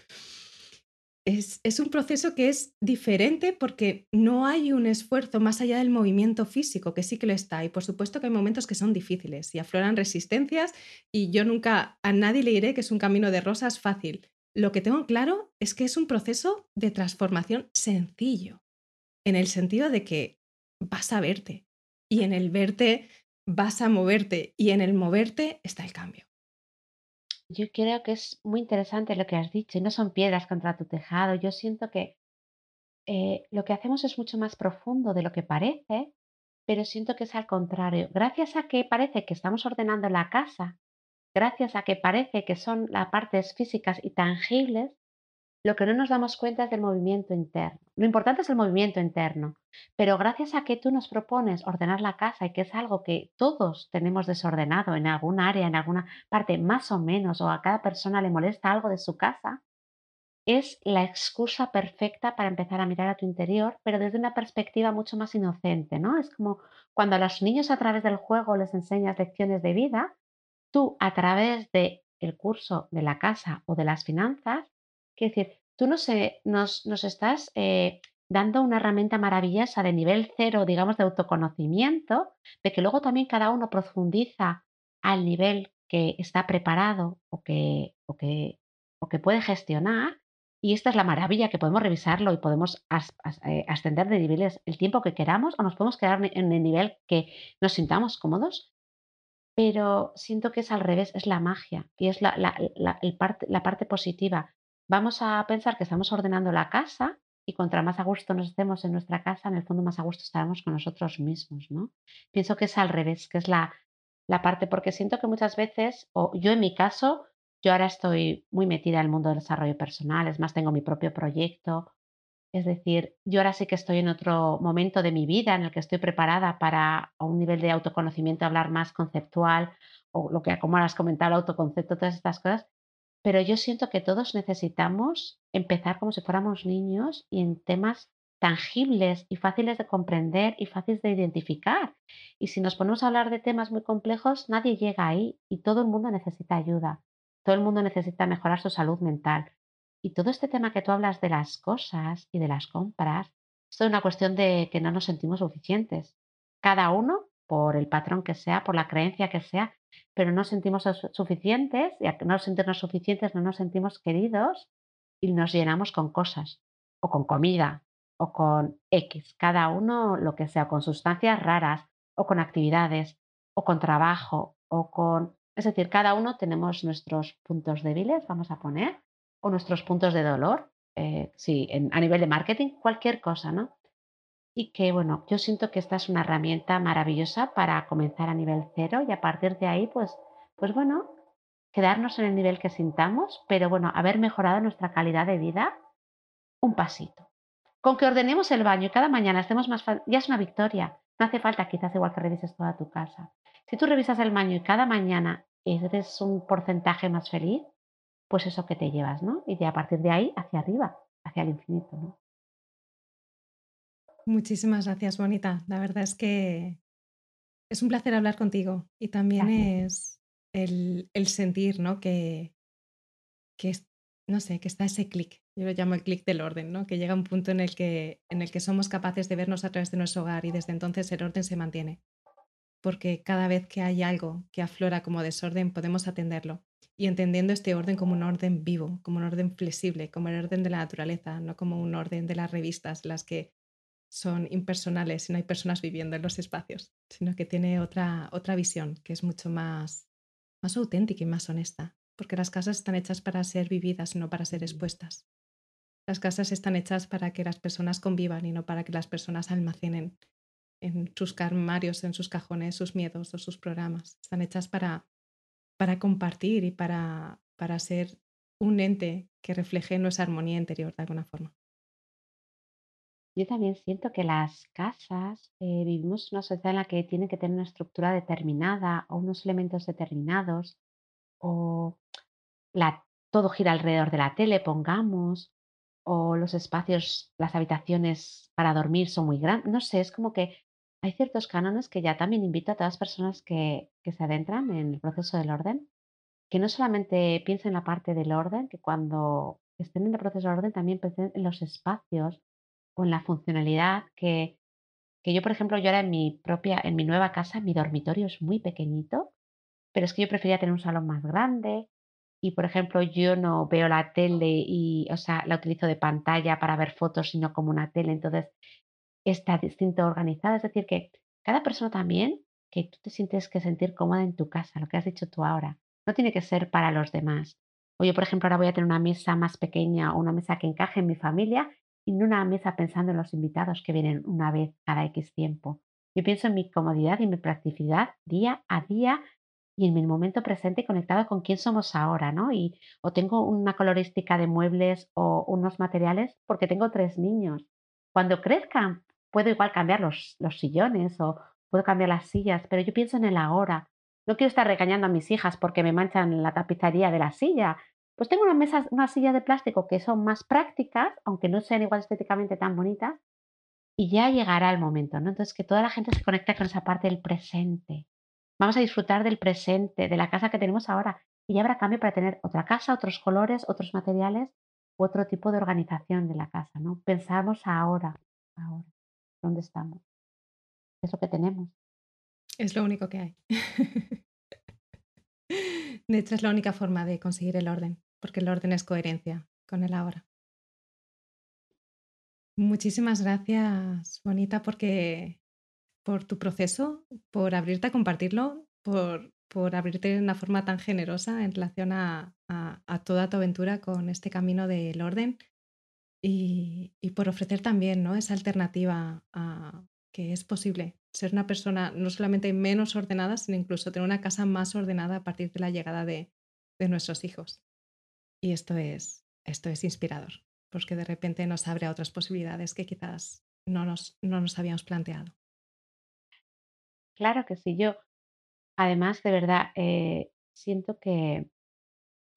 Es, es, un proceso que es diferente porque no hay un esfuerzo más allá del movimiento físico, que sí que lo está. Y por supuesto que hay momentos que son difíciles y afloran resistencias y yo nunca a nadie le diré que es un camino de rosas fácil, lo que tengo claro es que es un proceso de transformación sencillo, en el sentido de que vas a verte y en el verte vas a moverte y en el moverte está el cambio. Yo creo que es muy interesante lo que has dicho y no son piedras contra tu tejado. Yo siento que eh, lo que hacemos es mucho más profundo de lo que parece, pero siento que es al contrario. Gracias a que parece que estamos ordenando la casa gracias a que parece que son las partes físicas y tangibles, lo que no nos damos cuenta es del movimiento interno. Lo importante es el movimiento interno, pero gracias a que tú nos propones ordenar la casa y que es algo que todos tenemos desordenado en algún área, en alguna parte más o menos, o a cada persona le molesta algo de su casa, es la excusa perfecta para empezar a mirar a tu interior, pero desde una perspectiva mucho más inocente, ¿no? Es como cuando a los niños a través del juego les enseñas lecciones de vida, tú a través del el curso de la casa o de las finanzas, quiero decir, tú nos, nos, nos estás eh, dando una herramienta maravillosa de nivel cero, digamos, de autoconocimiento, de que luego también cada uno profundiza al nivel que está preparado o que, o que, o que puede gestionar. Y esta es la maravilla, que podemos revisarlo y podemos eh, ascender de niveles el tiempo que queramos o nos podemos quedar en el nivel que nos sintamos cómodos pero siento que es al revés, es la magia y es la, parte, la parte positiva. Vamos a pensar que estamos ordenando la casa y contra más a gusto nos estemos en nuestra casa, en el fondo más a gusto estaremos con nosotros mismos, ¿no? Pienso que es al revés, que es la, la parte, porque siento que muchas veces, o yo en mi caso, yo ahora estoy muy metida en el mundo del desarrollo personal, es más, tengo mi propio proyecto, es decir, yo ahora sí que estoy en otro momento de mi vida en el que estoy preparada para a un nivel de autoconocimiento hablar más conceptual o lo que como has comentado, autoconcepto, todas estas cosas. Pero yo siento que todos necesitamos empezar como si fuéramos niños y en temas tangibles y fáciles de comprender y fáciles de identificar. Y si nos ponemos a hablar de temas muy complejos, nadie llega ahí y todo el mundo necesita ayuda. Todo el mundo necesita mejorar su salud mental. Y todo este tema que tú hablas de las cosas y de las compras, es una cuestión de que no nos sentimos suficientes. Cada uno, por el patrón que sea, por la creencia que sea, pero no sentimos suficientes y al no sentirnos suficientes no nos sentimos queridos y nos llenamos con cosas o con comida o con X, cada uno lo que sea, con sustancias raras o con actividades o con trabajo o con... Es decir, cada uno tenemos nuestros puntos débiles, vamos a poner, o nuestros puntos de dolor, eh, sí, a nivel de marketing, cualquier cosa, ¿no? Y que, bueno, yo siento que esta es una herramienta maravillosa para comenzar a nivel cero y a partir de ahí, pues, pues bueno, quedarnos en el nivel que sintamos, pero bueno, haber mejorado nuestra calidad de vida un pasito. Con que ordenemos el baño y cada mañana estemos más... ya es una victoria, No hace falta quizás igual que revises toda tu casa. Si tú revisas el baño y cada mañana eres un porcentaje más feliz, pues eso que te llevas, ¿no? Y de a partir de ahí hacia arriba, hacia el infinito, ¿no? Muchísimas gracias, Bonita. La verdad es que es un placer hablar contigo y también Gracias. es el, el sentir, ¿no? Que, que es- no sé, que está ese clic. Yo lo llamo el clic del orden, ¿no? Que llega un punto en el que, en el que somos capaces de vernos a través de nuestro hogar y desde entonces el orden se mantiene. Porque cada vez que hay algo que aflora como desorden, podemos atenderlo. Y entendiendo este orden como un orden vivo, como un orden flexible, como el orden de la naturaleza, no como un orden de las revistas, las que son impersonales y no hay personas viviendo en los espacios, sino que tiene otra, otra visión que es mucho más, más auténtica y más honesta, porque las casas están hechas para ser vividas y no para ser expuestas. Las casas están hechas para que las personas convivan y no para que las personas almacenen en sus armarios, en sus cajones, sus miedos o sus programas. Están hechas para, para compartir y para, para ser un ente que refleje nuestra armonía interior de alguna forma. Yo también siento que las casas, eh, vivimos una sociedad en la que tienen que tener una estructura determinada o unos elementos determinados o todo gira alrededor de la tele, pongamos, o los espacios, las habitaciones para dormir son muy grandes. No sé, es como que hay ciertos cánones que ya también invito a todas las personas que, se adentran en el proceso del orden, que no solamente piensen en la parte del orden, que cuando estén en el proceso del orden también piensen en los espacios o en la funcionalidad que, que yo, por ejemplo, yo ahora en mi propia, en mi nueva casa, mi dormitorio es muy pequeñito, pero es que yo prefería tener un salón más grande y, por ejemplo, yo no veo la tele y, o sea, la utilizo de pantalla para ver fotos, sino como una tele. Entonces, está distinto organizada. Es decir, que cada persona también, que tú te sientes que sentir cómoda en tu casa, lo que has dicho tú ahora, no tiene que ser para los demás. O yo, por ejemplo, ahora voy a tener una mesa más pequeña o una mesa que encaje en mi familia y no una mesa pensando en los invitados que vienen una vez cada X tiempo. Yo pienso en mi comodidad y mi practicidad día a día y en mi momento presente conectado con quién somos ahora, ¿no? Y o tengo una colorística de muebles o unos materiales porque tengo tres niños. Cuando crezcan, puedo igual cambiar los, los sillones o puedo cambiar las sillas, pero yo pienso en el ahora. No quiero estar regañando a mis hijas porque me manchan la tapicería de la silla. Pues tengo unas mesas, una silla de plástico que son más prácticas, aunque no sean igual estéticamente tan bonitas, y ya llegará el momento, ¿no? Entonces, que toda la gente se conecte con esa parte del presente. Vamos a disfrutar del presente, de la casa que tenemos ahora. Y ya habrá cambio para tener otra casa, otros colores, otros materiales, u otro tipo de organización de la casa, ¿no? Pensamos ahora, ahora, ¿dónde estamos? ¿Qué es lo que tenemos? Es lo único que hay. De hecho, es la única forma de conseguir el orden, porque el orden es coherencia con el ahora. Muchísimas gracias, Bonita, porque por tu proceso, por abrirte a compartirlo, por, por abrirte de una forma tan generosa en relación a- a toda tu aventura con este camino del orden y, y por ofrecer también ¿no? esa alternativa a que es posible ser una persona no solamente menos ordenada, sino incluso tener una casa más ordenada a partir de la llegada de, de nuestros hijos. Y esto es, esto es inspirador, porque de repente nos abre a otras posibilidades que quizás no nos, no nos habíamos planteado. Claro que sí, yo además de verdad eh, siento que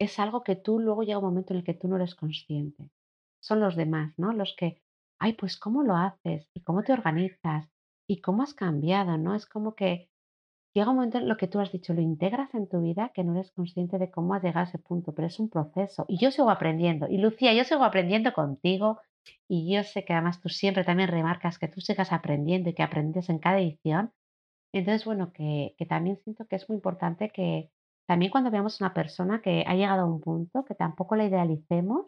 es algo que tú luego llega un momento en el que tú no eres consciente. Son los demás, ¿no? Los que, ay, pues cómo lo haces y cómo te organizas y cómo has cambiado, ¿no? Es como que llega un momento en lo que tú has dicho, lo integras en tu vida que no eres consciente de cómo has llegado a ese punto, pero es un proceso. Y yo sigo aprendiendo. Y Lucía, yo sigo aprendiendo contigo y yo sé que además tú siempre también remarcas que tú sigas aprendiendo y que aprendes en cada edición entonces, bueno, que, que también siento que es muy importante que también cuando veamos una persona que ha llegado a un punto, que tampoco la idealicemos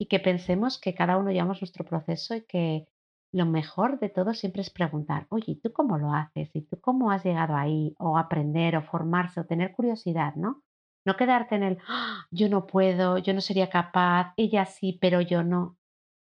y que pensemos que cada uno llevamos nuestro proceso y que lo mejor de todo siempre es preguntar, oye, ¿y tú cómo lo haces? ¿Y tú cómo has llegado ahí? O aprender, o formarse, o tener curiosidad, ¿no? No quedarte en el, "Ah, yo no puedo, yo no sería capaz, ella sí, pero yo no.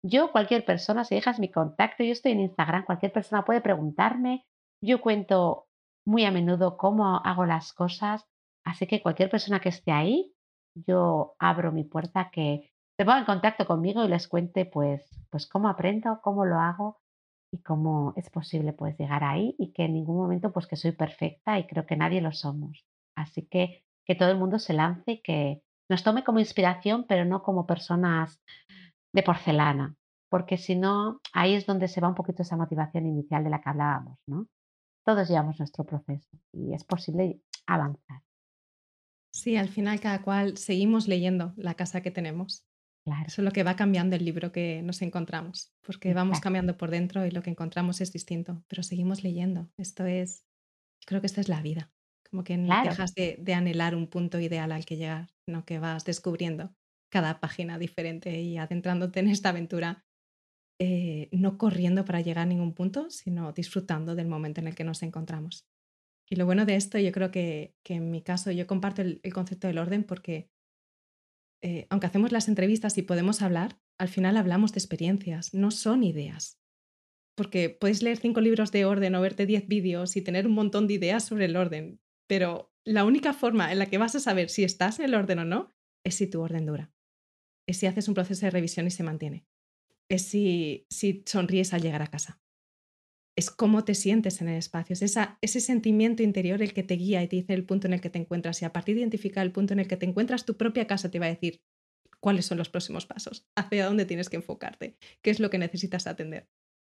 Yo, cualquier persona, si dejas mi contacto, yo estoy en Instagram, cualquier persona puede preguntarme. Yo cuento muy a menudo cómo hago las cosas, así que cualquier persona que esté ahí, yo abro mi puerta que se ponga en contacto conmigo y les cuente pues, pues cómo aprendo, cómo lo hago y cómo es posible pues llegar ahí y que en ningún momento pues que soy perfecta y creo que nadie lo somos. Así que que todo el mundo se lance y que nos tome como inspiración, pero no como personas de porcelana, porque si no, ahí es donde se va un poquito esa motivación inicial de la que hablábamos, ¿no? Todos llevamos nuestro proceso y es posible avanzar. Sí, al final cada cual seguimos leyendo la casa que tenemos. Claro, Eso es lo que va cambiando el libro que nos encontramos, porque vamos cambiando por dentro y lo que encontramos es distinto, pero seguimos leyendo. Esto es, creo que esta es la vida, como que n- claro. dejas de, de anhelar un punto ideal al que llegar, sino que vas descubriendo cada página diferente y adentrándote en esta aventura, eh, no corriendo para llegar a ningún punto, sino disfrutando del momento en el que nos encontramos. Y lo bueno de esto, yo creo que, que en mi caso, yo comparto el el concepto del orden porque eh, aunque hacemos las entrevistas y podemos hablar, al final hablamos de experiencias, no son ideas. Porque puedes leer cinco libros de orden o verte 10 vídeos y tener un montón de ideas sobre el orden, pero la única forma en la que vas a saber si estás en el orden o no es si tu orden dura, es si haces un proceso de revisión y se mantiene, es si, si sonríes al llegar a casa, es cómo te sientes en el espacio, es ese sentimiento interior el que te guía y te dice el punto en el que te encuentras y a partir de identificar el punto en el que te encuentras, tu propia casa te va a decir cuáles son los próximos pasos, hacia dónde tienes que enfocarte, qué es lo que necesitas atender.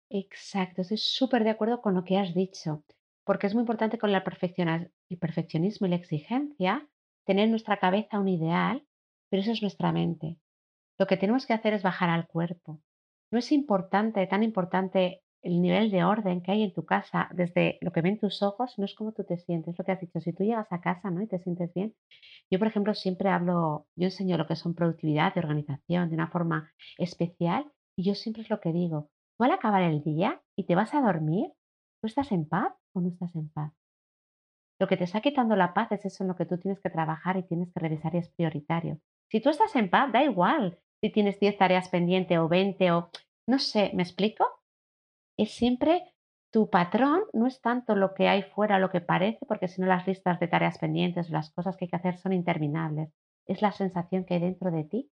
Exacto, estoy súper de acuerdo con lo que has dicho, porque es muy importante con el perfeccionismo y la exigencia tener en nuestra cabeza un ideal, pero eso es nuestra mente. Lo que tenemos que hacer es bajar al cuerpo. No es importante, tan importante el nivel de orden que hay en tu casa desde lo que ven tus ojos, no es como tú te sientes, lo que has dicho. Si tú llegas a casa, ¿no? y te sientes bien. Yo, por ejemplo, siempre hablo, yo enseño lo que son productividad y organización de una forma especial y yo siempre es lo que digo. Tú al acabar el día y te vas a dormir, ¿tú estás en paz o no estás en paz? Lo que te está quitando la paz es eso en lo que tú tienes que trabajar y tienes que revisar y es prioritario. Si tú estás en paz, da igual si tienes 10 tareas pendientes o 20 o no sé, ¿me explico? Es siempre tu patrón, no es tanto lo que hay fuera, lo que parece, porque si no las listas de tareas pendientes o las cosas que hay que hacer son interminables. Es la sensación que hay dentro de ti.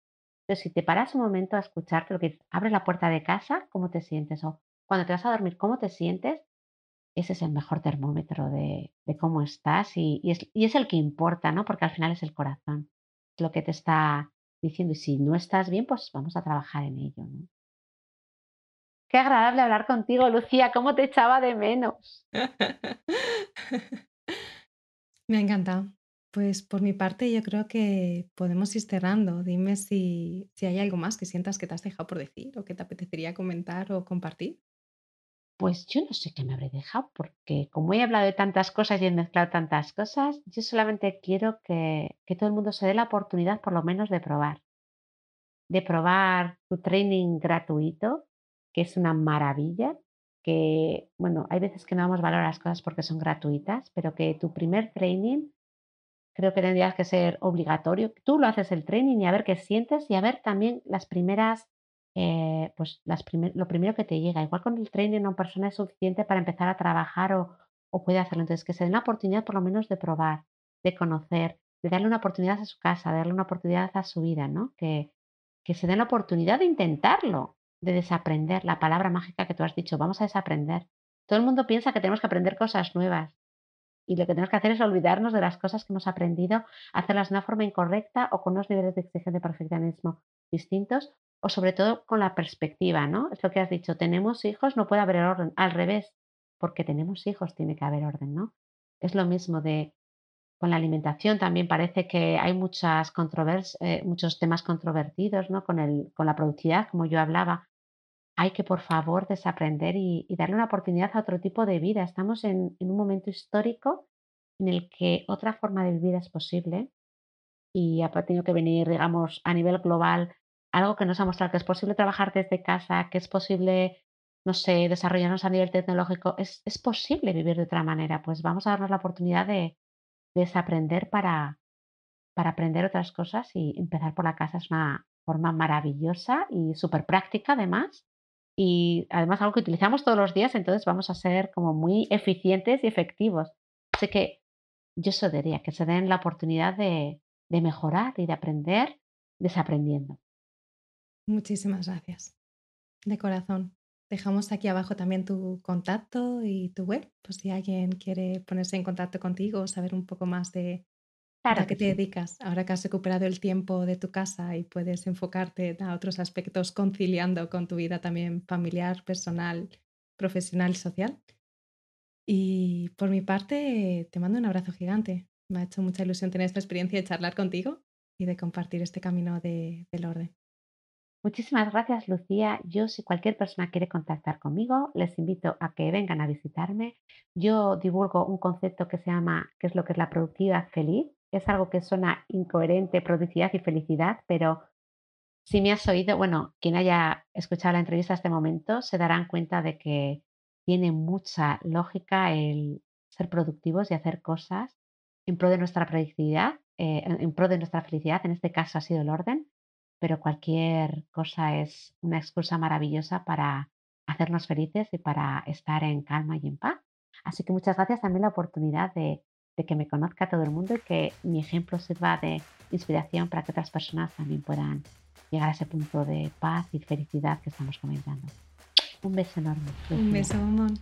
Entonces, si te paras un momento a escucharte lo que abres la puerta de casa, ¿cómo te sientes? O cuando te vas a dormir, ¿cómo te sientes? Ese es el mejor termómetro de, cómo estás y, es, el que importa, ¿no? Porque al final es el corazón, lo que te está diciendo. Y si no estás bien, pues vamos a trabajar en ello, ¿no? Qué agradable hablar contigo, Lucía, cómo te echaba de menos. Me ha encantado. Pues por mi parte yo creo que podemos ir cerrando. Dime si, si hay algo más que sientas que te has dejado por decir o que te apetecería comentar o compartir. Pues yo no sé qué me habré dejado, porque como he hablado de tantas cosas y he mezclado tantas cosas, yo solamente quiero que, que todo el mundo se dé la oportunidad por lo menos de probar, de probar tu training gratuito, que es una maravilla, que, bueno, hay veces que no damos valor a las cosas porque son gratuitas, pero que tu primer training creo que tendrías que ser obligatorio. Tú lo haces el training y a ver qué sientes y a ver también las primeras, eh, pues las primer- lo primero que te llega. Igual con el training una persona es suficiente para empezar a trabajar o, o puede hacerlo. Entonces, que se den la oportunidad por lo menos de probar, de conocer, de darle una oportunidad a su casa, de darle una oportunidad a su vida, ¿no? Que, que se den la oportunidad de intentarlo, de desaprender, la palabra mágica que tú has dicho, vamos a desaprender. Todo el mundo piensa que tenemos que aprender cosas nuevas y lo que tenemos que hacer es olvidarnos de las cosas que hemos aprendido, hacerlas de una forma incorrecta o con unos niveles de exigencia de perfeccionismo distintos, o sobre todo con la perspectiva, ¿no? Es lo que has dicho, tenemos hijos, no puede haber orden. Al revés, porque tenemos hijos tiene que haber orden, ¿no? Es lo mismo de con la alimentación también parece que hay muchas controvers eh, muchos temas controvertidos, ¿no? Con el con la productividad, como yo hablaba. Hay que, por favor, desaprender y darle una oportunidad a otro tipo de vida. Estamos en en un momento histórico en el que otra forma de vivir es posible y ha tenido que venir, digamos, a nivel global, algo que nos ha mostrado que es posible trabajar desde casa, que es posible, no sé, desarrollarnos a nivel tecnológico. Es es posible vivir de otra manera, pues vamos a darnos la oportunidad de desaprender para para aprender otras cosas y empezar por la casa es una forma maravillosa y súper práctica además. Y además algo que utilizamos todos los días, entonces vamos a ser como muy eficientes y efectivos. Así que yo eso diría, que se den la oportunidad de, de mejorar y de aprender desaprendiendo. Muchísimas gracias. De corazón. Dejamos aquí abajo también tu contacto y tu web, pues si alguien quiere ponerse en contacto contigo o saber un poco más de a qué te dedicas, ahora que has recuperado el tiempo de tu casa y puedes enfocarte a otros aspectos conciliando con tu vida también familiar, personal, profesional y social. Y por mi parte, te mando un abrazo gigante. Me ha hecho mucha ilusión tener esta experiencia de charlar contigo y de compartir este camino del orden. Muchísimas gracias, Lucía. Yo, si cualquier persona quiere contactar conmigo, les invito a que vengan a visitarme. Yo divulgo un concepto que se llama, que es lo que es la productividad feliz. Es algo que suena incoherente, productividad y felicidad, pero si me has oído, bueno, quien haya escuchado la entrevista a este momento, se darán cuenta de que tiene mucha lógica el ser productivos y hacer cosas en pro de nuestra productividad, eh, en pro de nuestra felicidad. En este caso ha sido el orden, pero cualquier cosa es una excusa maravillosa para hacernos felices y para estar en calma y en paz. Así que muchas gracias también la oportunidad de, de que me conozca todo el mundo y que mi ejemplo sirva de inspiración para que otras personas también puedan llegar a ese punto de paz y felicidad que estamos comentando. Un beso enorme. Un beso, mamón.